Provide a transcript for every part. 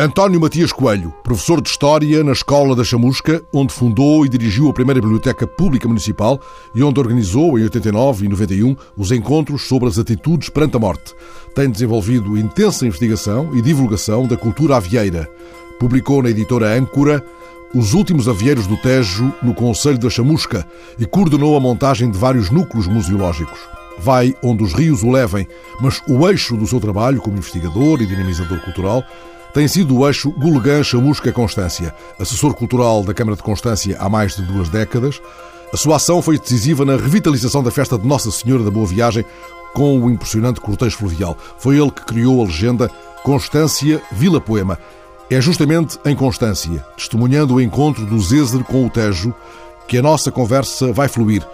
António Matias Coelho, professor de História na Escola da Chamusca, onde fundou e dirigiu a primeira Biblioteca Pública Municipal e onde organizou, em 89 e 91, os encontros sobre as atitudes perante a morte. Tem desenvolvido intensa investigação e divulgação da cultura avieira. Publicou na editora Âncora Os Últimos Avieiros do Tejo no Conselho da Chamusca e coordenou a montagem de vários núcleos museológicos. Vai onde os rios o levem, mas o eixo do seu trabalho como investigador e dinamizador cultural tem sido o eixo Gulgã Chamusca Constância, assessor cultural da Câmara de Constância há mais de duas décadas. A sua ação foi decisiva na revitalização da festa de Nossa Senhora da Boa Viagem com o impressionante cortejo fluvial. Foi ele que criou a legenda Constância Vila Poema. É justamente em Constância, testemunhando o encontro do Zézer com o Tejo, que a nossa conversa vai fluir.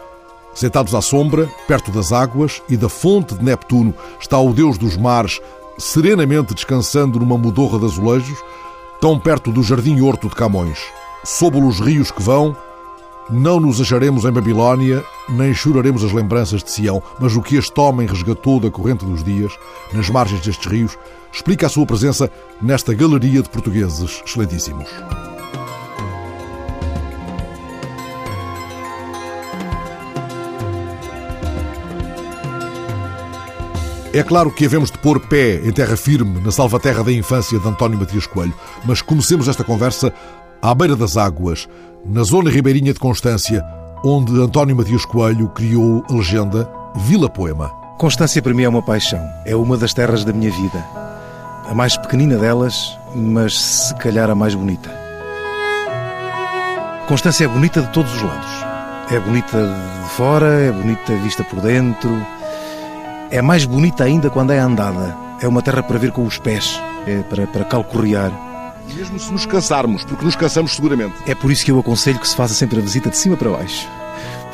Sentados à sombra, perto das águas e da fonte de Neptuno, está o Deus dos mares, serenamente descansando numa mudorra de azulejos, tão perto do Jardim Horto de Camões. Sob os rios que vão, não nos acharemos em Babilónia, nem choraremos as lembranças de Sião, mas o que este homem resgatou da corrente dos dias, nas margens destes rios, explica a sua presença nesta galeria de portugueses excelentíssimos. É claro que havemos de pôr pé em terra firme na salvaterra da infância de António Matias Coelho, mas comecemos esta conversa à beira das águas, na zona ribeirinha de Constância, onde António Matias Coelho criou a legenda Vila Poema. Constância para mim é uma paixão, é uma das terras da minha vida. A mais pequenina delas, mas se calhar a mais bonita. Constância é bonita de todos os lados. É bonita de fora, é bonita vista por dentro, é mais bonita ainda quando é andada. É uma terra para ver com os pés, é para, para calcorrear. Mesmo se nos cansarmos, porque nos cansamos seguramente. É por isso que eu aconselho que se faça sempre a visita de cima para baixo.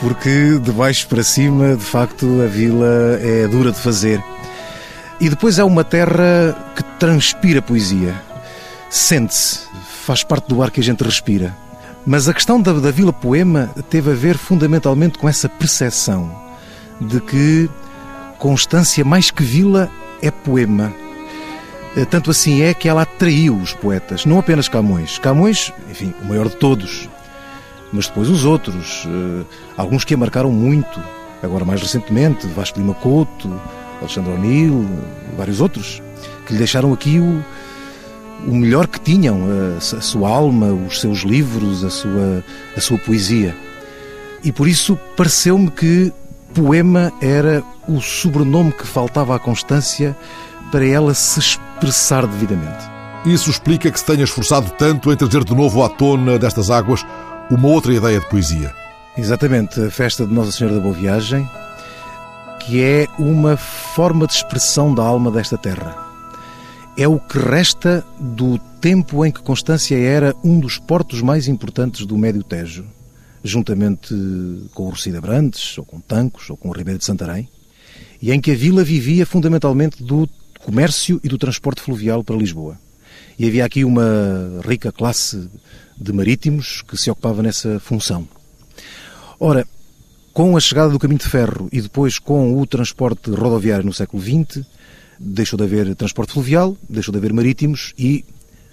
Porque de baixo para cima, de facto, a vila é dura de fazer. E depois é uma terra que transpira poesia. Sente-se, faz parte do ar que a gente respira. Mas a questão da, da Vila Poema teve a ver fundamentalmente com essa percepção de que Constância, mais que vila, é poema. Eh, tanto assim é que ela atraiu os poetas, não apenas Camões. Camões, enfim, o maior de todos, mas depois os outros, eh, alguns que a marcaram muito, agora mais recentemente, Vasco Lima Couto, Alexandre O'Neill, vários outros, que lhe deixaram aqui o, o melhor que tinham, a, a, sua alma, os seus livros, a sua, a sua poesia. E por isso pareceu-me que poema era o sobrenome que faltava à Constância para ela se expressar devidamente. Isso explica que se tenha esforçado tanto em trazer de novo à tona destas águas uma outra ideia de poesia. Exatamente, a festa de Nossa Senhora da Boa Viagem, que é uma forma de expressão da alma desta terra. É o que resta do tempo em que Constância era um dos portos mais importantes do Médio Tejo, juntamente com o Rocida Brandes, ou com Tancos, ou com o Ribeiro de Santarém e em que a vila vivia fundamentalmente do comércio e do transporte fluvial para Lisboa. E havia aqui uma rica classe de marítimos que se ocupava nessa função. Ora, com a chegada do caminho de ferro e depois com o transporte rodoviário no século XX, deixou de haver transporte fluvial, deixou de haver marítimos e,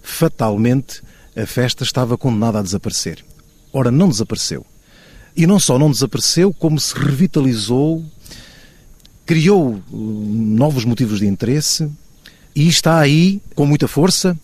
fatalmente, a festa estava condenada a desaparecer. Ora, não desapareceu. E não só não desapareceu, como se revitalizou criou uh, novos motivos de interesse e está aí com muita força,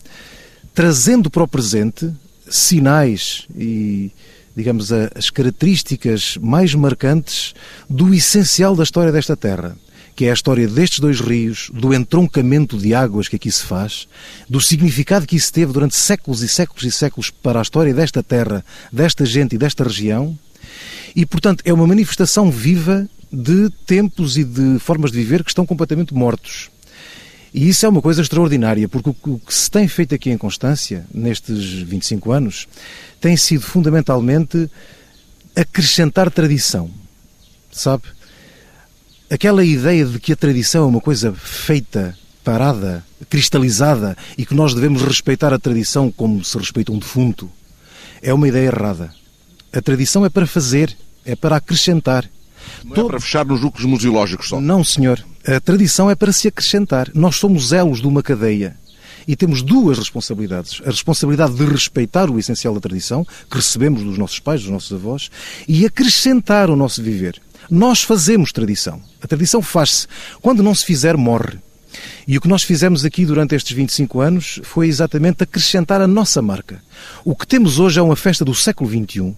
trazendo para o presente sinais e, digamos, as características mais marcantes do essencial da história desta terra, que é a história destes dois rios, do entroncamento de águas que aqui se faz, do significado que isso teve durante séculos e séculos e séculos para a história desta terra, desta gente e desta região. E, portanto, é uma manifestação viva de tempos e de formas de viver que estão completamente mortos. E isso é uma coisa extraordinária, porque o que se tem feito aqui em Constância, nestes 25 anos, tem sido fundamentalmente acrescentar tradição. Sabe? Aquela ideia de que a tradição é uma coisa feita, parada, cristalizada e que nós devemos respeitar a tradição como se respeita um defunto, é uma ideia errada. A tradição é para fazer, é para acrescentar. Não Todo... é para fechar nos núcleos museológicos só. Não, senhor. A tradição é para se acrescentar. Nós somos elos de uma cadeia. e temos duas responsabilidades. A responsabilidade de respeitar o essencial da tradição, que recebemos dos nossos pais, dos nossos avós, e acrescentar o nosso viver. Nós fazemos tradição. A tradição faz-se. Quando não se fizer, morre. E o que nós fizemos aqui durante estes 25 anos foi exatamente acrescentar a nossa marca. O que temos hoje é uma festa do século XXI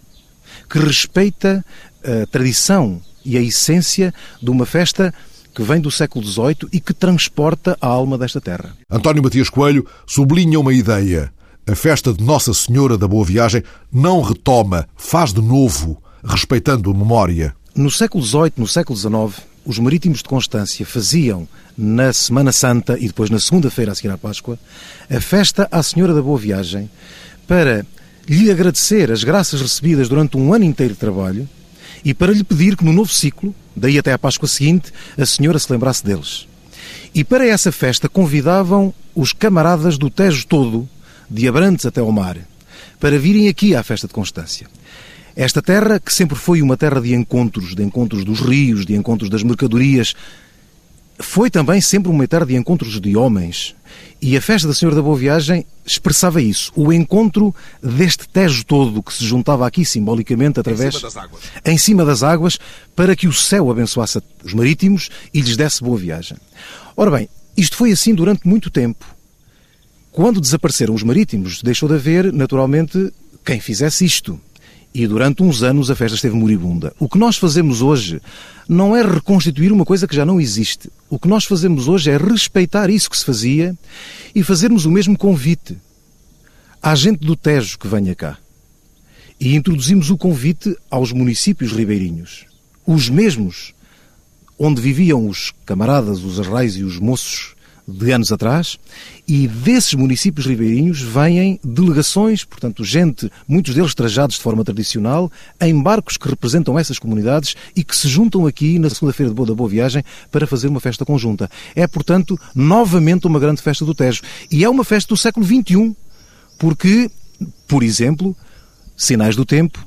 que respeita a tradição e a essência de uma festa que vem do século XVIII e que transporta a alma desta terra. António Matias Coelho sublinha uma ideia. A festa de Nossa Senhora da Boa Viagem não retoma, faz de novo, respeitando a memória. No século XVIII, no século XIX, os marítimos de Constância faziam na Semana Santa e depois na segunda-feira a seguir à Páscoa a festa à Senhora da Boa Viagem para lhe agradecer as graças recebidas durante um ano inteiro de trabalho e para lhe pedir que no novo ciclo, daí até à Páscoa seguinte, a Senhora se lembrasse deles. E para essa festa convidavam os camaradas do Tejo todo, de Abrantes até ao mar, para virem aqui à festa de Constância. Esta terra, que sempre foi uma terra de encontros, de encontros dos rios, de encontros das mercadorias, foi também sempre uma terra de encontros de homens. E a festa da Senhora da Boa Viagem expressava isso, o encontro deste Tejo todo que se juntava aqui simbolicamente através em cima das águas, em cima das águas para que o céu abençoasse os marítimos e lhes desse boa viagem. Ora bem, isto foi assim durante muito tempo. Quando desapareceram os marítimos, deixou de haver, naturalmente, quem fizesse isto. E durante uns anos a festa esteve moribunda. O que nós fazemos hoje não é reconstituir uma coisa que já não existe. O que nós fazemos hoje é respeitar isso que se fazia e fazermos o mesmo convite à gente do Tejo que venha cá. E introduzimos o convite aos municípios ribeirinhos. Os mesmos onde viviam os camaradas, os arrais e os moços de anos atrás, e desses municípios ribeirinhos vêm delegações, portanto, gente, muitos deles trajados de forma tradicional, em barcos que representam essas comunidades e que se juntam aqui na segunda-feira de Boa da Boa Viagem para fazer uma festa conjunta. É, portanto, novamente uma grande festa do Tejo. E é uma festa do século XXI, porque, por exemplo, sinais do tempo,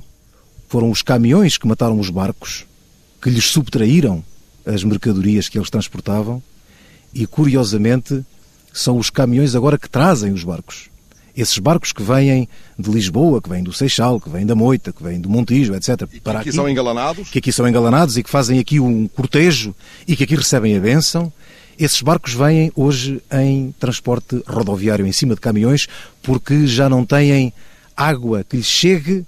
foram os caminhões que mataram os barcos, que lhes subtraíram as mercadorias que eles transportavam, e, curiosamente, são os caminhões agora que trazem os barcos. Esses barcos que vêm de Lisboa, que vêm do Seixal, que vêm da Moita, que vêm do Montijo, etc. E que para aqui, aqui são engalanados? Que aqui são engalanados e que fazem aqui um cortejo e que aqui recebem a bênção. Esses barcos vêm hoje em transporte rodoviário em cima de caminhões porque já não têm água que lhes chegue,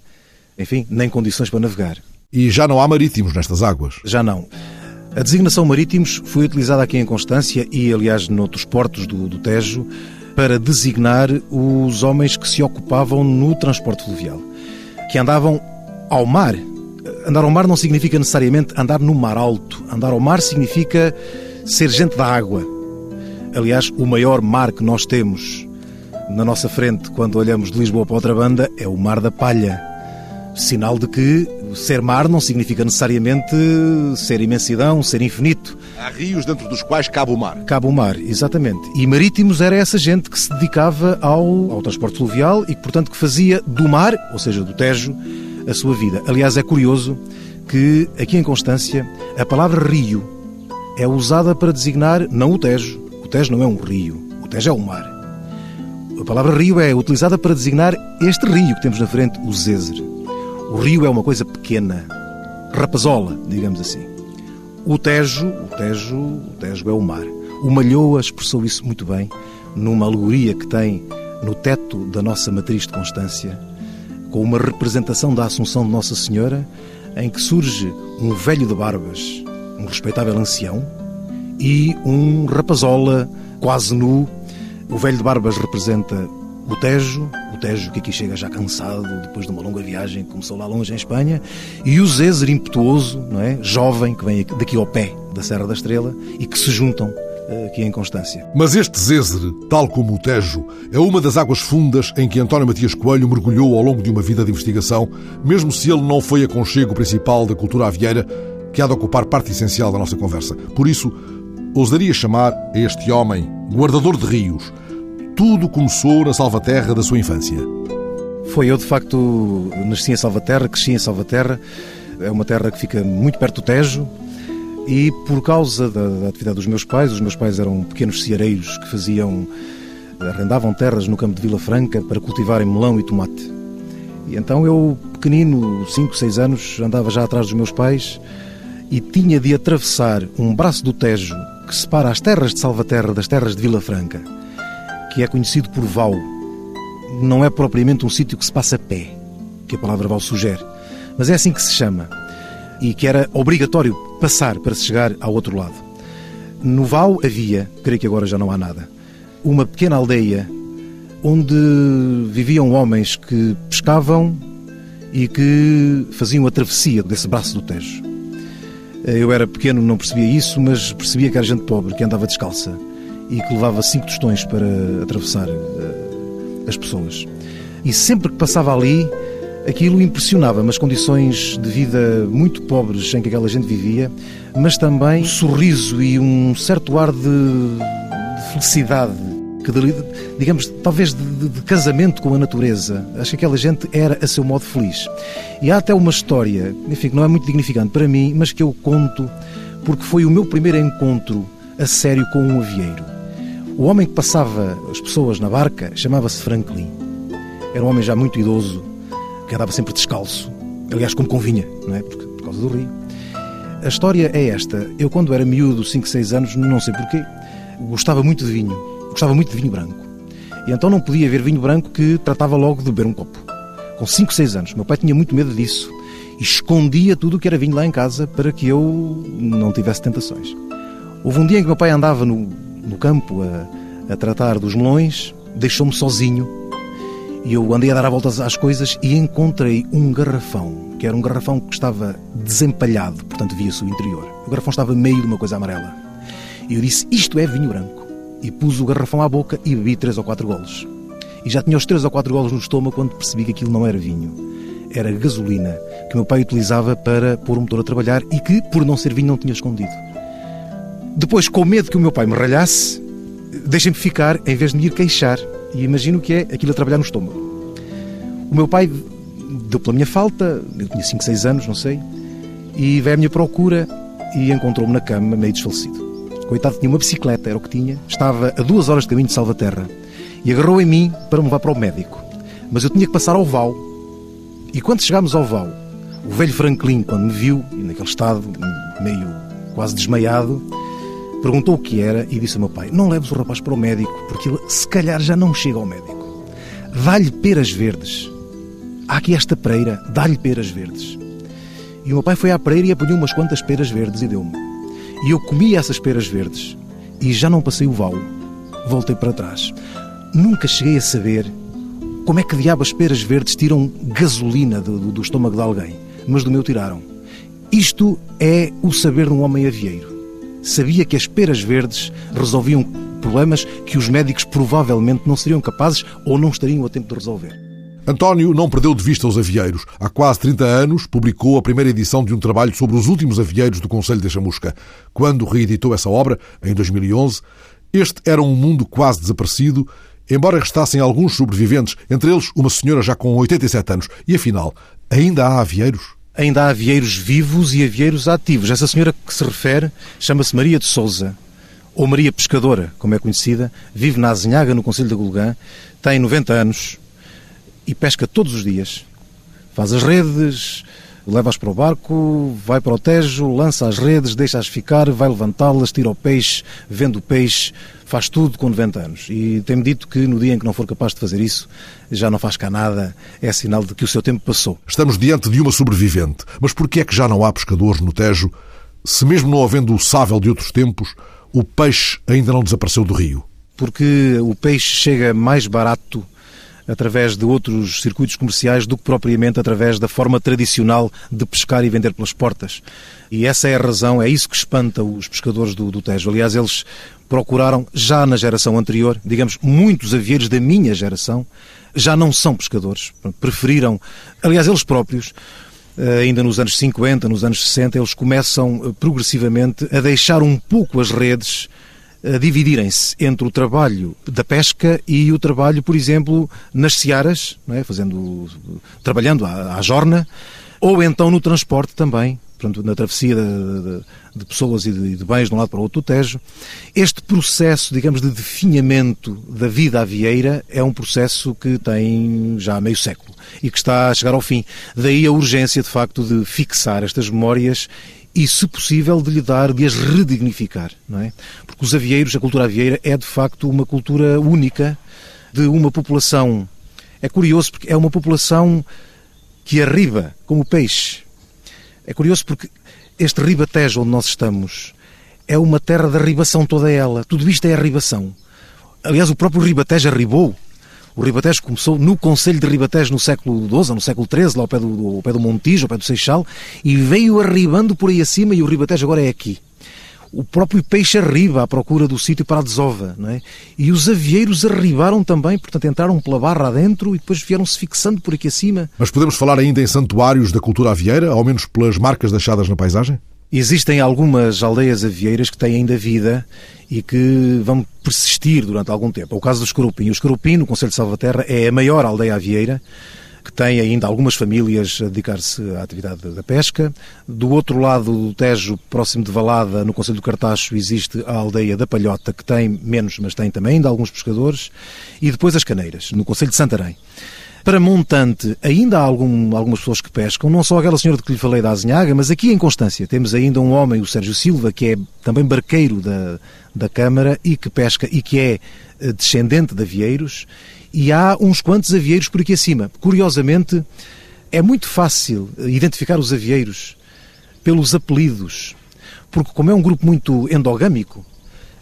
enfim, nem condições para navegar. E já não há marítimos nestas águas? Já não. A designação marítimos foi utilizada aqui em Constância e, aliás, noutros portos do, do Tejo para designar os homens que se ocupavam no transporte fluvial, que andavam ao mar. Andar ao mar não significa necessariamente andar no mar alto. Andar ao mar significa ser gente da água. Aliás, o maior mar que nós temos na nossa frente quando olhamos de Lisboa para outra banda é o Mar da Palha. Sinal de que ser mar não significa necessariamente ser imensidão, ser infinito. Há rios dentro dos quais cabe o mar. Cabe o mar, exatamente. E marítimos era essa gente que se dedicava ao, ao transporte fluvial e portanto, que fazia do mar, ou seja, do Tejo, a sua vida. Aliás, é curioso que aqui em Constância a palavra rio é usada para designar não o Tejo. O Tejo não é um rio, o Tejo é o mar. A palavra rio é utilizada para designar este rio que temos na frente, o Zézer. O rio é uma coisa pequena, rapazola, digamos assim. O Tejo, o Tejo, o Tejo é o mar. O Malhoa expressou isso muito bem numa alegoria que tem no teto da nossa matriz de Constância, com uma representação da Assunção de Nossa Senhora, em que surge um velho de barbas, um respeitável ancião, e um rapazola quase nu. O velho de barbas representa o Tejo, o Tejo que aqui chega já cansado depois de uma longa viagem que começou lá longe em Espanha, e o Zézer impetuoso, não é? jovem, que vem daqui ao pé da Serra da Estrela e que se juntam eh, aqui em Constância. Mas este Zézer, tal como o Tejo, é uma das águas fundas em que António Matias Coelho mergulhou ao longo de uma vida de investigação, mesmo se ele não foi a conchego principal da cultura avieira, que há de ocupar parte essencial da nossa conversa. Por isso, ousaria chamar a este homem guardador de rios, tudo começou na Salvaterra da sua infância. Foi eu, de facto, nasci em Salvaterra, cresci em Salvaterra. É uma terra que fica muito perto do Tejo. E por causa da, da atividade dos meus pais, os meus pais eram pequenos ceareiros que faziam arrendavam terras no campo de Vila Franca para cultivarem melão e tomate. E então eu, pequenino, 5, 6 anos, andava já atrás dos meus pais e tinha de atravessar um braço do Tejo que separa as terras de Salvaterra das terras de Vila Franca, que é conhecido por Val. Não é propriamente um sítio que se passa a pé, que a palavra Val sugere, mas é assim que se chama e que era obrigatório passar para se chegar ao outro lado. No Val havia, creio que agora já não há nada, uma pequena aldeia onde viviam homens que pescavam e que faziam a travessia desse braço do Tejo. Eu era pequeno, não percebia isso, mas percebia que era gente pobre, que andava descalça e que levava cinco tostões para atravessar uh, as pessoas. E sempre que passava ali, aquilo impressionava-me, as condições de vida muito pobres em que aquela gente vivia, mas também um sorriso e um certo ar de, de felicidade que digamos, talvez de, de, de, casamento com a natureza. Acho que aquela gente era a seu modo feliz. E há até uma história, enfim, que não é muito dignificante para mim, mas que eu conto porque foi o meu primeiro encontro a sério com um avieiro. O homem que passava as pessoas na barca chamava-se Franklin. Era um homem já muito idoso, que andava sempre descalço. Aliás, como convinha, não é? Porque, por causa do rio. A história é esta. Eu, quando era miúdo, 5, 6 anos, não sei porquê, gostava muito de vinho gostava muito de vinho branco. E então não podia haver vinho branco que tratava logo de beber um copo. Com 5, 6 anos. Meu pai tinha muito medo disso. E escondia tudo o que era vinho lá em casa para que eu não tivesse tentações. Houve um dia em que meu pai andava no, no campo a, a tratar dos melões, deixou-me sozinho e eu andei a dar a voltas às coisas e encontrei um garrafão, que era um garrafão que estava desempalhado, portanto via-se o interior. O garrafão estava meio de uma coisa amarela. E eu disse: Isto é vinho branco e pus o garrafão à boca e bebi três ou quatro golos. E já tinha os três ou quatro golos no estômago quando percebi que aquilo não era vinho. Era gasolina que meu pai utilizava para pôr o motor a trabalhar e que, por não ser vinho, não tinha escondido. Depois, com medo que o meu pai me ralhasse, deixem-me ficar em vez de me ir queixar. E imagino que é aquilo a trabalhar no estômago. O meu pai deu pela minha falta, eu tinha 5, 6 anos, não sei, e veio à minha procura e encontrou-me na cama, meio desfalecido. Coitado, tinha uma bicicleta, era o que tinha. Estava a duas horas de caminho de Salvaterra. E agarrou em mim para me levar para o médico. Mas eu tinha que passar ao Val. E quando chegámos ao Val, o velho Franklin, quando me viu, naquele estado, meio quase desmaiado, perguntou o que era e disse ao meu pai: Não leves o rapaz para o médico, porque ele se calhar já não chega ao médico. Dá-lhe peras verdes. Há aqui esta pereira, dá-lhe peras verdes. E o meu pai foi à pereira e apanhou umas quantas peras verdes e deu-me. E eu comi essas peras verdes e já não passei o val. Voltei para trás. Nunca cheguei a saber como é que diabo as peras verdes tiram gasolina do, do estômago de alguém, mas do meu tiraram. Isto é o saber de um homem avieiro. Sabia que as peras verdes resolviam problemas que os médicos provavelmente não seriam capazes ou não estariam a tempo de resolver. António não perdeu de vista os avieiros. Há quase 30 anos publicou a primeira edição de um trabalho sobre os últimos avieiros do Conselho de Chamusca. Quando reeditou essa obra, em 2011, este era um mundo quase desaparecido, embora restassem alguns sobreviventes, entre eles uma senhora já com 87 anos. E afinal, ainda há avieiros? Ainda há avieiros vivos e avieiros ativos. Essa senhora que se refere chama-se Maria de Souza, ou Maria Pescadora, como é conhecida, vive na Azinhaga, no Conselho de Golgã, tem 90 anos, e pesca todos os dias. Faz as redes, leva-as para o barco, vai para o Tejo, lança as redes, deixa-as ficar, vai levantá-las, tira o peixe, vende o peixe, faz tudo com 90 anos. E tem-me dito que no dia em que não for capaz de fazer isso, já não faz cá nada, é sinal de que o seu tempo passou. Estamos diante de uma sobrevivente. Mas por que é que já não há pescadores no Tejo, se mesmo não havendo o sável de outros tempos, o peixe ainda não desapareceu do rio? Porque o peixe chega mais barato através de outros circuitos comerciais do que propriamente através da forma tradicional de pescar e vender pelas portas. E essa é a razão, é isso que espanta os pescadores do, do Tejo. Aliás, eles procuraram, já na geração anterior, digamos, muitos avieiros da minha geração, já não são pescadores. Preferiram, aliás, eles próprios, eh, ainda nos anos 50, nos anos 60, eles começam eh, progressivamente a deixar um pouco as redes dividirem-se entre o trabalho da pesca e o trabalho, por exemplo, nas searas, é? Fazendo, trabalhando à, à jorna, ou então no transporte também, portanto, na travessia de, de, de pessoas e de, de, bens de um lado para o outro do Tejo. Este processo, digamos, de definhamento da vida avieira é um processo que tem já meio século e que está a chegar ao fim. Daí a urgência, de facto, de fixar estas memórias e, se possível, de lhe dar, de as redignificar, não é? Porque os avieiros, a cultura avieira, é de facto uma cultura única de uma população. É curioso porque é uma população que arriba como peixe. É curioso porque este ribatejo onde nós estamos é uma terra de arribação toda ela. Tudo isto é arribação. Aliás, o próprio Ribatejo arribou o Ribatejo começou no Conselho de Ribatejo no século XII, no século XIII, lá ao pé do, ao pé do Montijo, ao pé do Seixal, e veio arribando por aí acima e o Ribatejo agora é aqui. O próprio peixe arriba à procura do sítio para a desova, não é? E os avieiros arribaram também, portanto entraram pela barra adentro e depois vieram-se fixando por aqui acima. Mas podemos falar ainda em santuários da cultura avieira, ao menos pelas marcas deixadas na paisagem? Existem algumas aldeias avieiras que têm ainda vida e que vão persistir durante algum tempo. É o caso do Escorupim. O Escorupim, no Conselho de Salvaterra, é a maior aldeia avieira que tem ainda algumas famílias a dedicar-se à atividade da pesca. Do outro lado do Tejo, próximo de Valada, no Conselho do Cartacho, existe a aldeia da Palhota, que tem menos, mas tem também ainda alguns pescadores. E depois as Caneiras, no Conselho de Santarém. Para montante, ainda há algum, algumas pessoas que pescam, não só aquela senhora de que lhe falei da Azinhaga, mas aqui em Constância temos ainda um homem, o Sérgio Silva, que é também barqueiro da, da Câmara e que pesca e que é eh, descendente de avieiros, e há uns quantos avieiros por aqui acima. Curiosamente, é muito fácil identificar os avieiros pelos apelidos, porque como é um grupo muito endogâmico,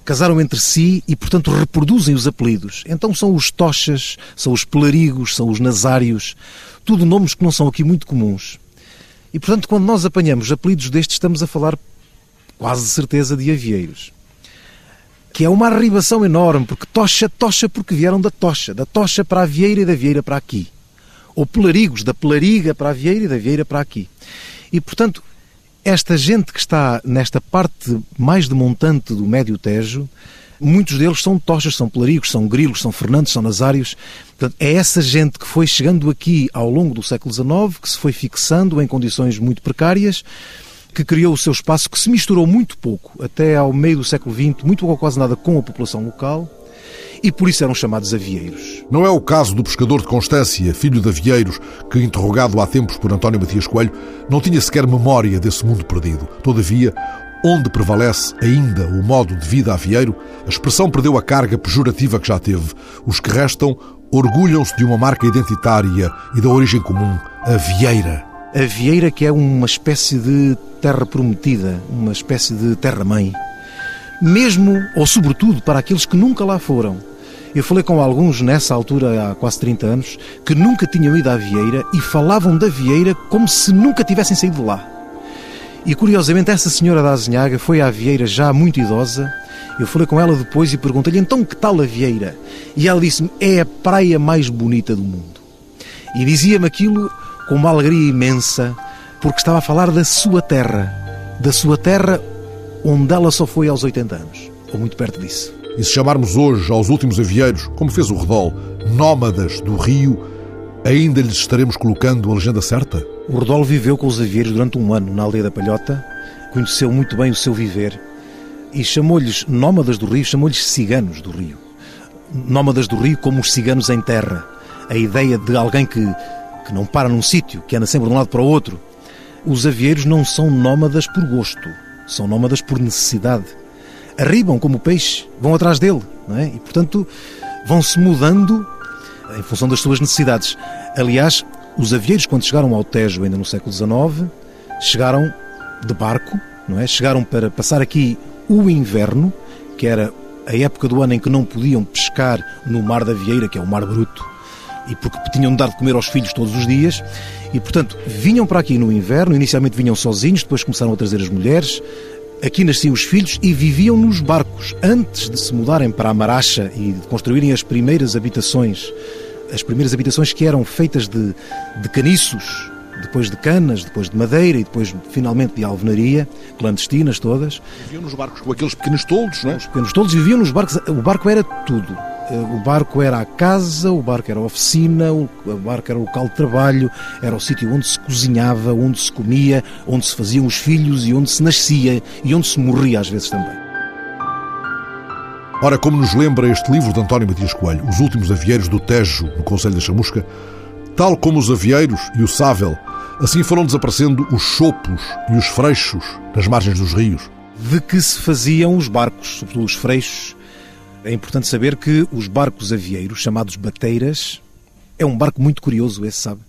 casaram entre si e, portanto, reproduzem os apelidos. Então são os tochas, são os pelarigos, são os nazários, tudo nomes que não são aqui muito comuns. E, portanto, quando nós apanhamos apelidos destes, estamos a falar quase de certeza de avieiros. Que é uma arribação enorme, porque tocha, tocha, porque vieram da tocha, da tocha para a vieira e da vieira para aqui. Ou pelarigos, da pelariga para a vieira e da vieira para aqui. E, portanto, esta gente que está nesta parte mais demontante do Médio Tejo, muitos deles são tochas, são pelarigos, são grilos, são fernandes, são nazários. Portanto, é essa gente que foi chegando aqui ao longo do século XIX, que se foi fixando em condições muito precárias, que criou o seu espaço, que se misturou muito pouco, até ao meio do século XX, muito pouco ou quase nada com a população local, e por isso eram chamados avieiros. Não é o caso do pescador de Constância, filho de avieiros, que, interrogado há tempos por António Matias Coelho, não tinha sequer memória desse mundo perdido. Todavia, onde prevalece ainda o modo de vida avieiro, a expressão perdeu a carga pejorativa que já teve. Os que restam orgulham-se de uma marca identitária e da origem comum, a vieira. A vieira que é uma espécie de terra prometida, uma espécie de terra-mãe. Mesmo, ou sobretudo, para aqueles que nunca lá foram eu falei com alguns nessa altura, há quase 30 anos, que nunca tinham ido à Vieira e falavam da Vieira como se nunca tivessem saído de lá. E curiosamente, essa senhora da Azinhaga foi à Vieira já muito idosa. Eu falei com ela depois e perguntei-lhe então que tal a Vieira? E ela disse-me: é a praia mais bonita do mundo. E dizia-me aquilo com uma alegria imensa, porque estava a falar da sua terra, da sua terra onde ela só foi aos 80 anos, ou muito perto disso. E se chamarmos hoje aos últimos avieiros, como fez o Redol, nómadas do Rio, ainda lhes estaremos colocando a legenda certa? O Redol viveu com os avieiros durante um ano na aldeia da Palhota, conheceu muito bem o seu viver e chamou-lhes nómadas do Rio, chamou-lhes ciganos do Rio. Nómadas do Rio como os ciganos em terra. A ideia de alguém que, que não para num sítio, que anda sempre de um lado para o outro. Os avieiros não são nómadas por gosto, são nómadas por necessidade arribam como peixe, vão atrás dele, não é? E, portanto, vão-se mudando em função das suas necessidades. Aliás, os avieiros, quando chegaram ao Tejo, ainda no século XIX, chegaram de barco, não é? Chegaram para passar aqui o inverno, que era a época do ano em que não podiam pescar no Mar da Vieira, que é o Mar Bruto, e porque tinham de dar de comer aos filhos todos os dias, e portanto vinham para aqui no inverno, inicialmente vinham sozinhos, depois começaram a trazer as mulheres, Aqui nasciam os filhos e viviam nos barcos. Antes de se mudarem para a Maracha e de construírem as primeiras habitações, as primeiras habitações que eram feitas de, de caniços, depois de canas, depois de madeira e depois finalmente de alvenaria, clandestinas todas. Viviam nos barcos com aqueles pequenos toldos, não é? Os pequenos toldos viviam nos barcos. O barco era tudo. O barco era a casa, o barco era a oficina, o barco era o local de trabalho, era o sítio onde se cozinhava, onde se comia, onde se faziam os filhos e onde se nascia e onde se morria às vezes também. Ora, como nos lembra este livro de António Matias Coelho, Os Últimos Avieiros do Tejo, no Conselho da Chamusca, tal como os avieiros e o sável, assim foram desaparecendo os chopos e os freixos nas margens dos rios. De que se faziam os barcos, sobretudo os freixos. É importante saber que os barcos avieiros, chamados bateiras, é um barco muito curioso, esse sabe.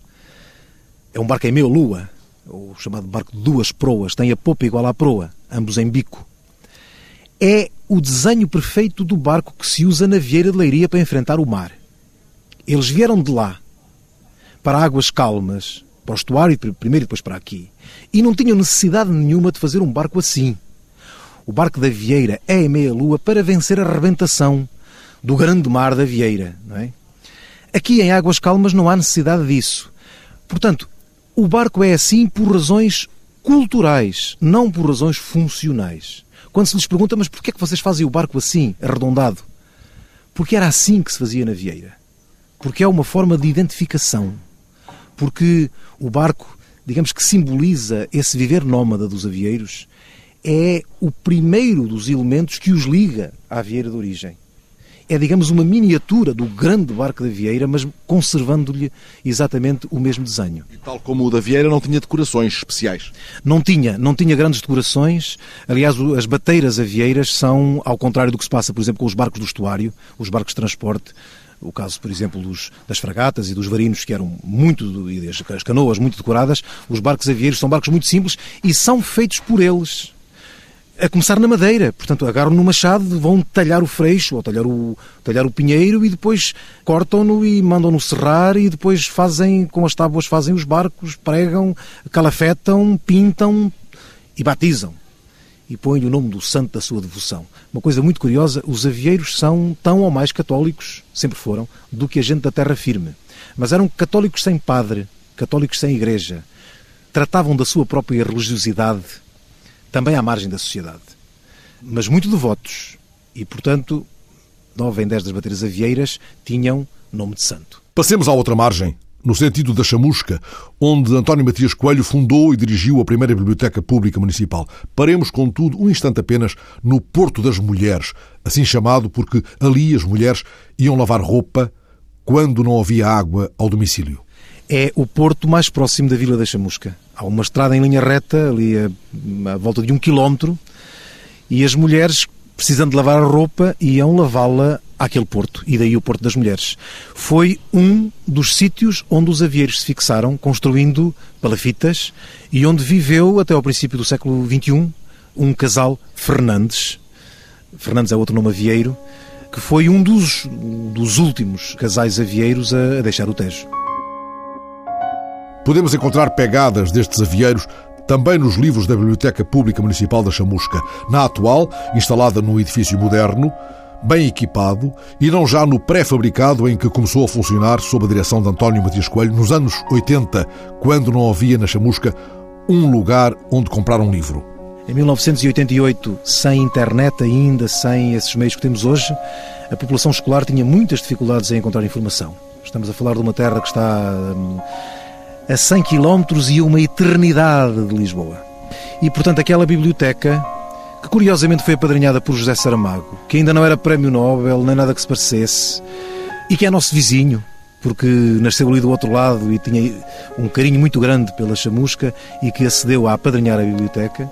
É um barco em meia lua, o chamado barco de duas proas, tem a popa igual à proa, ambos em bico. É o desenho perfeito do barco que se usa na Vieira de Leiria para enfrentar o mar. Eles vieram de lá para águas calmas, para o estuário primeiro e depois para aqui, e não tinham necessidade nenhuma de fazer um barco assim. O barco da Vieira é em meia-lua para vencer a rebentação do grande mar da Vieira. É? Aqui em águas calmas não há necessidade disso. Portanto, o barco é assim por razões culturais, não por razões funcionais. Quando se lhes pergunta, mas porquê é que vocês fazem o barco assim, arredondado? Porque era assim que se fazia na Vieira. Porque é uma forma de identificação. Porque o barco, digamos que simboliza esse viver nómada dos avieiros, é o primeiro dos elementos que os liga à Vieira de origem é, digamos, uma miniatura do grande barco da Vieira, mas conservando-lhe exatamente o mesmo desenho. E tal como o da Vieira, não tinha decorações especiais? Não tinha, não tinha grandes decorações. Aliás, as bateiras avieiras são, ao contrário do que se passa, por exemplo, com os barcos do estuário, os barcos de transporte, o caso, por exemplo, dos, das fragatas e dos varinos, que eram muito, e das canoas muito decoradas, os barcos avieiros são barcos muito simples e são feitos por eles a começar na madeira. Portanto, agarram no machado, vão talhar o freixo ou talhar o, talhar o pinheiro e depois cortam-no e mandam-no serrar e depois fazem, com as tábuas, fazem os barcos, pregam, calafetam, pintam e batizam. E põem o nome do santo da sua devoção. Uma coisa muito curiosa, os avieiros são tão ou mais católicos, sempre foram, do que a gente da terra firme. Mas eram católicos sem padre, católicos sem igreja. Tratavam da sua própria religiosidade também à margem da sociedade, mas muito devotos. E, portanto, nove em dez das baterias avieiras tinham nome de santo. Passemos à outra margem, no sentido da Chamusca, onde António Matias Coelho fundou e dirigiu a primeira biblioteca pública municipal. Paremos, contudo, um instante apenas no Porto das Mulheres, assim chamado porque ali as mulheres iam lavar roupa quando não havia água ao domicílio. É o porto mais próximo da Vila da Chamusca. Há uma estrada em linha reta, ali a, a volta de um quilómetro, e as mulheres, precisando de lavar a roupa, iam lavá-la àquele porto, e daí o Porto das Mulheres. Foi um dos sítios onde os avieiros se fixaram, construindo palafitas, e onde viveu, até ao princípio do século XXI, um casal Fernandes. Fernandes é outro nome avieiro, que foi um dos, dos últimos casais avieiros a, a deixar o Tejo. Podemos encontrar pegadas destes avieiros também nos livros da Biblioteca Pública Municipal da Chamusca, na atual, instalada num edifício moderno, bem equipado e não já no pré-fabricado em que começou a funcionar sob a direção de António Matias Coelho nos anos 80, quando não havia na Chamusca um lugar onde comprar um livro. Em 1988, sem internet ainda, sem esses meios que temos hoje, a população escolar tinha muitas dificuldades em encontrar informação. Estamos a falar de uma terra que está hum, a 100 km e uma eternidade de Lisboa. E, portanto, aquela biblioteca, que curiosamente foi apadrinhada por José Saramago, que ainda não era prémio Nobel, nem nada que se parecesse, e que é nosso vizinho, porque nasceu ali do outro lado e tinha um carinho muito grande pela chamusca e que acedeu a apadrinhar a biblioteca.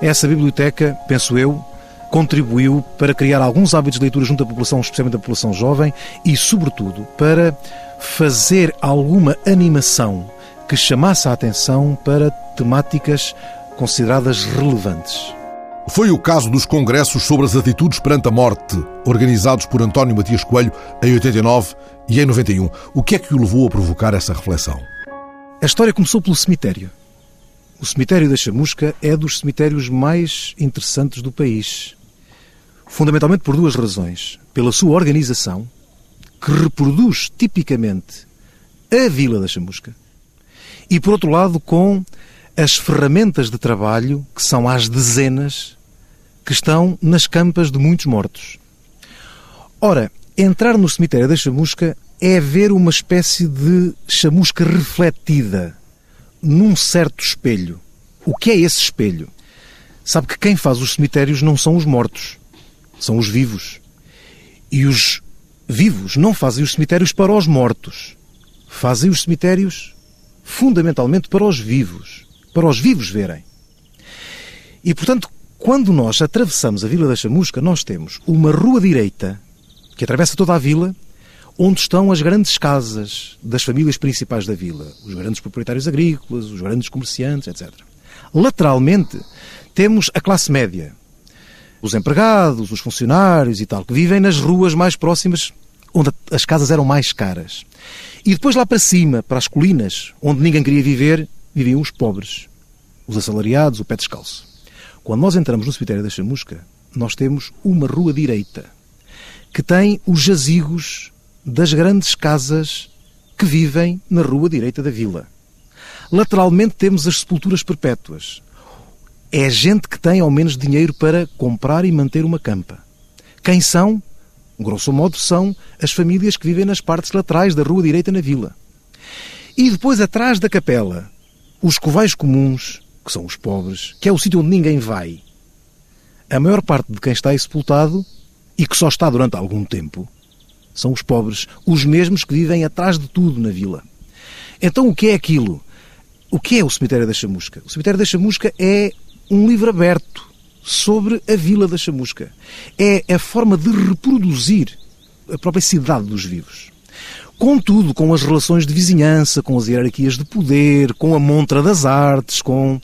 Essa biblioteca, penso eu, contribuiu para criar alguns hábitos de leitura junto à população, especialmente a população jovem, e, sobretudo, para fazer alguma animação que chamasse a atenção para temáticas consideradas relevantes. Foi o caso dos congressos sobre as atitudes perante a morte, organizados por António Matias Coelho em 89 e em 91. O que é que o levou a provocar essa reflexão? A história começou pelo cemitério. O cemitério da Chamusca é dos cemitérios mais interessantes do país. Fundamentalmente por duas razões. Pela sua organização, que reproduz tipicamente a Vila da Chamusca, e, por outro lado, com as ferramentas de trabalho, que são às dezenas, que estão nas campas de muitos mortos. Ora, Entrar no cemitério da chamusca é ver uma espécie de chamusca refletida num certo espelho. O que é esse espelho? Sabe que quem faz os cemitérios não são os mortos, são os vivos. E os vivos não fazem os cemitérios para os mortos. Fazem os cemitérios fundamentalmente para os vivos, para os vivos verem. E, portanto, quando nós atravessamos a Vila da Chamusca, nós temos uma rua direita que atravessa toda a vila, onde estão as grandes casas das famílias principais da vila, os grandes proprietários agrícolas, os grandes comerciantes, etc. Lateralmente, temos a classe média, os empregados, os funcionários e tal, que vivem nas ruas mais próximas, onde as casas eram mais caras. E depois lá para cima, para as colinas, onde ninguém queria viver, viviam os pobres, os assalariados, o pé descalço. Quando nós entramos no cemitério da Chamusca, nós temos uma rua direita que tem os jazigos das grandes casas que vivem na rua direita da vila. Lateralmente temos as sepulturas perpétuas. É gente que tem ao menos dinheiro para comprar e manter uma campa. Quem são? Grosso modo, são as famílias que vivem nas partes laterais da rua direita na vila. E depois, atrás da capela, os covais comuns, que são os pobres, que é o sítio onde ninguém vai. A maior parte de quem está aí sepultado e que só está durante algum tempo, são os pobres, os mesmos que vivem atrás de tudo na vila. Então o que é aquilo? O que é o Cemitério da Chamusca? O Cemitério da Chamusca é um livro aberto sobre a Vila da Chamusca. É a forma de reproduzir a própria cidade dos vivos. Contudo, com as relações de vizinhança, com as hierarquias de poder, com a montra das artes, com.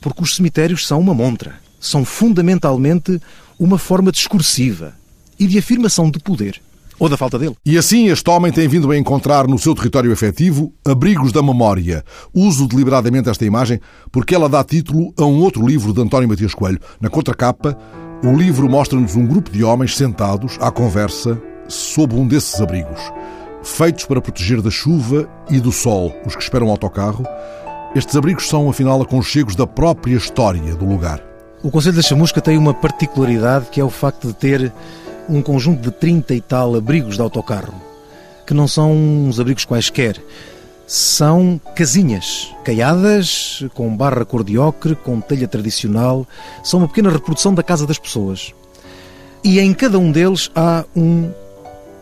Porque os cemitérios são uma montra. São fundamentalmente uma forma discursiva e de afirmação de poder. Ou da falta dele. E assim este homem tem vindo a encontrar no seu território efetivo abrigos da memória. Uso deliberadamente esta imagem porque ela dá título a um outro livro de António Matias Coelho. Na contracapa, o livro mostra-nos um grupo de homens sentados à conversa sob um desses abrigos. Feitos para proteger da chuva e do sol os que esperam o autocarro, estes abrigos são, afinal, aconchegos da própria história do lugar. O Conselho da Chamusca tem uma particularidade que é o facto de ter um conjunto de 30 e tal abrigos de autocarro, que não são uns abrigos quaisquer. São casinhas caiadas, com barra cor de ocre, com telha tradicional. São uma pequena reprodução da casa das pessoas. E em cada um deles há um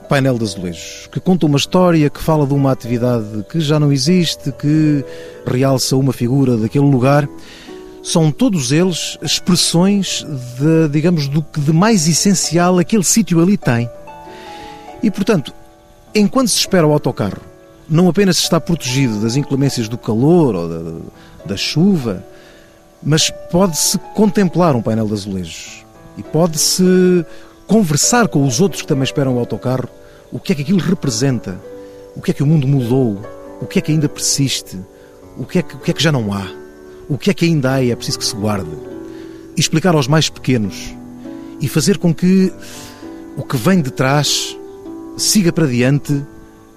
painel de azulejos, que conta uma história, que fala de uma atividade que já não existe, que realça uma figura daquele lugar são todos eles expressões de, digamos, do que de mais essencial aquele sítio ali tem. E, portanto, enquanto se espera o autocarro, não apenas se está protegido das inclemências do calor ou da, da chuva, mas pode-se contemplar um painel de azulejos e pode-se conversar com os outros que também esperam o autocarro, o que é que aquilo representa, o que é que o mundo mudou, o que é que ainda persiste, o que é que, o que, é que já não há o que é que ainda há e é preciso que se guarde. E explicar aos mais pequenos e fazer com que o que vem de trás siga para diante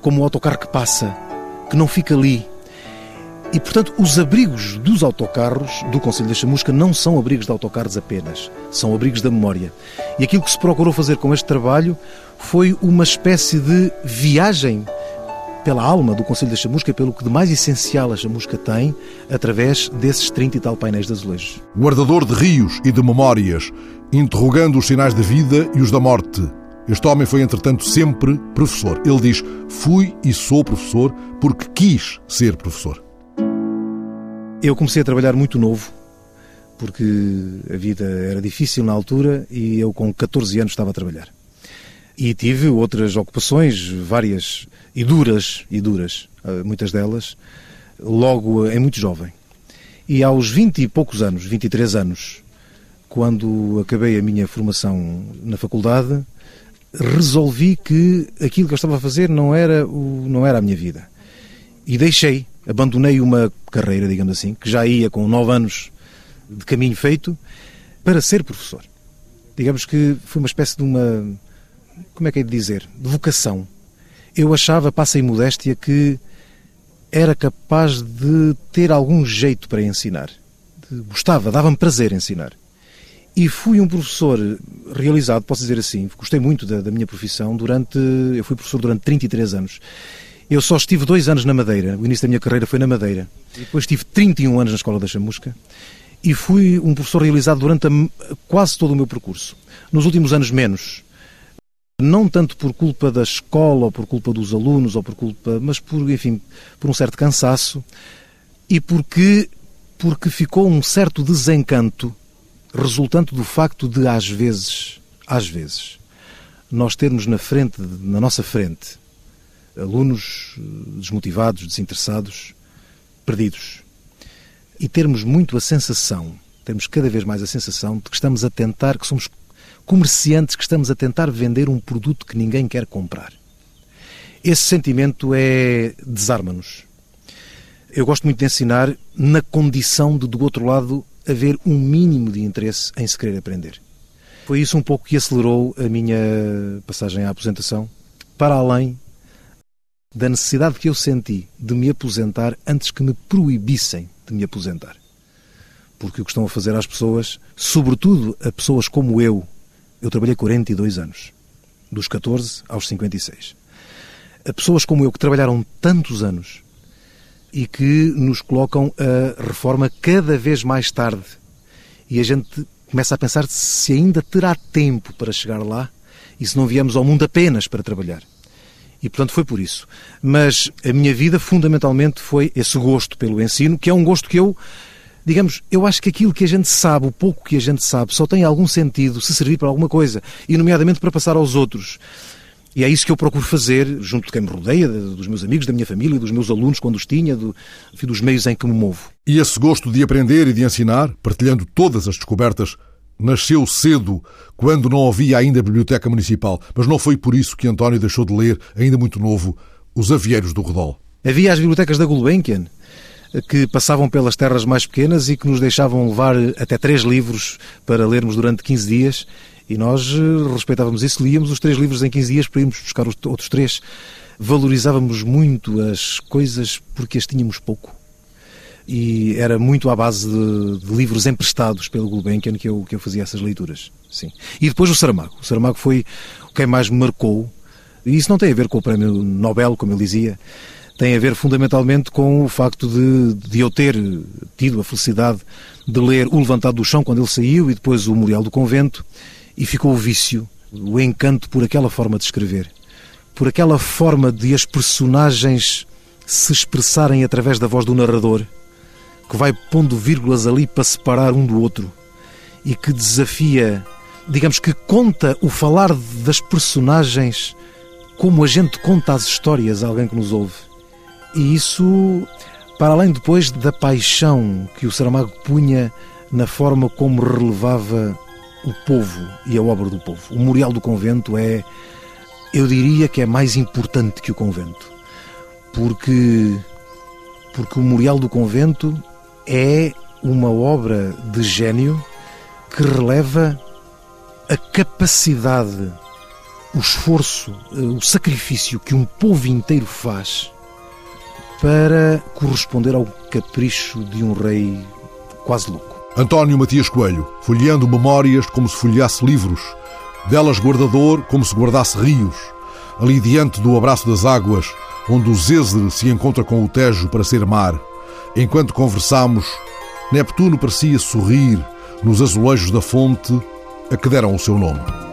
como o autocarro que passa, que não fica ali. E, portanto, os abrigos dos autocarros do Conselho da Chamusca não são abrigos de autocarros apenas, são abrigos da memória. E aquilo que se procurou fazer com este trabalho foi uma espécie de viagem pela alma do Conselho da Chamusca, pelo que de mais essencial a Chamusca tem, através desses 30 e tal painéis de azulejos. Guardador de rios e de memórias, interrogando os sinais da vida e os da morte. Este homem foi, entretanto, sempre professor. Ele diz: Fui e sou professor porque quis ser professor. Eu comecei a trabalhar muito novo, porque a vida era difícil na altura e eu, com 14 anos, estava a trabalhar. E tive outras ocupações, várias e duras, e duras, eh, muitas delas, logo em muito jovem. E aos 20 e poucos anos, 23 anos, quando acabei a minha formação na faculdade, resolvi que aquilo que eu estava a fazer não era, o, não era a minha vida. E deixei, abandonei uma carreira, digamos assim, que já ia com 9 anos de caminho feito, para ser professor. Digamos que foi uma espécie de uma como é que é de dizer, de vocação. Eu achava, passa em modéstia, que era capaz de ter algum jeito para ensinar. Gostava, dava-me prazer ensinar. E fui um professor realizado, posso dizer assim. Gostei muito da, da, minha profissão durante. Eu fui professor durante 33 anos. Eu só estive dois anos na Madeira. O início da minha carreira foi na Madeira. Depois estive 31 anos na Escola da Chamusca. E fui um professor realizado durante a, quase todo o meu percurso. Nos últimos anos, menos. Não tanto por culpa da escola, ou por culpa dos alunos, ou por culpa. mas por, enfim, por um certo cansaço. E porque, porque ficou um certo desencanto resultante do facto de, às vezes, às vezes, nós termos na frente, na nossa frente, alunos eh, desmotivados, desinteressados, perdidos. E termos muito a sensação, temos cada vez mais a sensação de que estamos a tentar, que somos comerciantes, que estamos a tentar vender um produto que ninguém quer comprar. Esse sentimento é desarma-nos. Eu gosto muito de ensinar na condição de, do outro lado, haver um mínimo de interesse em se querer aprender. Foi isso um pouco que acelerou a minha passagem à aposentação, para além da necessidade que eu senti de me aposentar antes que me proibissem de me aposentar. Porque o que estão a fazer às pessoas, sobretudo a pessoas como eu, eu trabalhei 42 anos, dos 14 aos 56. A pessoas como eu que trabalharam tantos anos e que nos colocam a reforma cada vez mais tarde. E a gente começa a pensar se ainda terá tempo para chegar lá e se não viemos ao mundo apenas para trabalhar. E, portanto, foi por isso. Mas a minha vida, fundamentalmente, foi esse gosto pelo ensino, que é um gosto que eu, digamos, eu acho que aquilo que a gente sabe, o pouco que a gente sabe, só tem algum sentido se servir para alguma coisa, e, nomeadamente, para passar aos outros. E é isso que eu procuro fazer, junto de quem me rodeia, dos meus amigos, da minha família, dos meus alunos, quando os tinha, do, dos meios em que me movo. E esse gosto de aprender e de ensinar, partilhando todas as descobertas, nasceu cedo, quando não havia ainda biblioteca municipal. Mas não foi por isso que António deixou de ler, ainda muito novo, Os Avieiros do Redol. Havia as bibliotecas da Gulbenkian, que passavam pelas terras mais pequenas e que nos deixavam levar até três livros para lermos durante 15 dias e nós eh, respeitávamos isso, líamos os três livros em 15 dias para irmos buscar os outros três. Valorizávamos muito as coisas porque as tínhamos pouco. E era muito à base de, de livros emprestados pelo Gulbenkian que eu, que eu fazia essas leituras. Sim. E depois o Saramago. O Saramago foi quem mais me marcou. E isso não tem a ver com o prémio Nobel, como ele dizia, tem a ver fundamentalmente com o facto de, de eu ter tido a felicidade de ler O Levantado do Chão quando ele saiu e depois O Memorial do Convento e ficou o vício, o encanto por aquela forma de escrever, por aquela forma de as personagens se expressarem através da voz do narrador, que vai pondo vírgulas ali para separar um do outro e que desafia, digamos que conta o falar das personagens como a gente conta as histórias a alguém que nos ouve. E isso, para além depois da paixão que o Saramago punha na forma como relevava o povo e a obra do povo. O Memorial do Convento é, eu diria que é mais importante que o convento, porque porque o Memorial do Convento é uma obra de gênio que releva a capacidade, o esforço, o sacrifício que um povo inteiro faz para corresponder ao capricho de um rei quase louco. António Matias Coelho, folheando memórias como se folheasse livros, delas guardador como se guardasse rios, ali diante do abraço das águas, onde o Zézer se encontra com o Tejo para ser mar. Enquanto conversámos, Neptuno parecia sorrir nos azulejos da fonte a que deram o seu nome.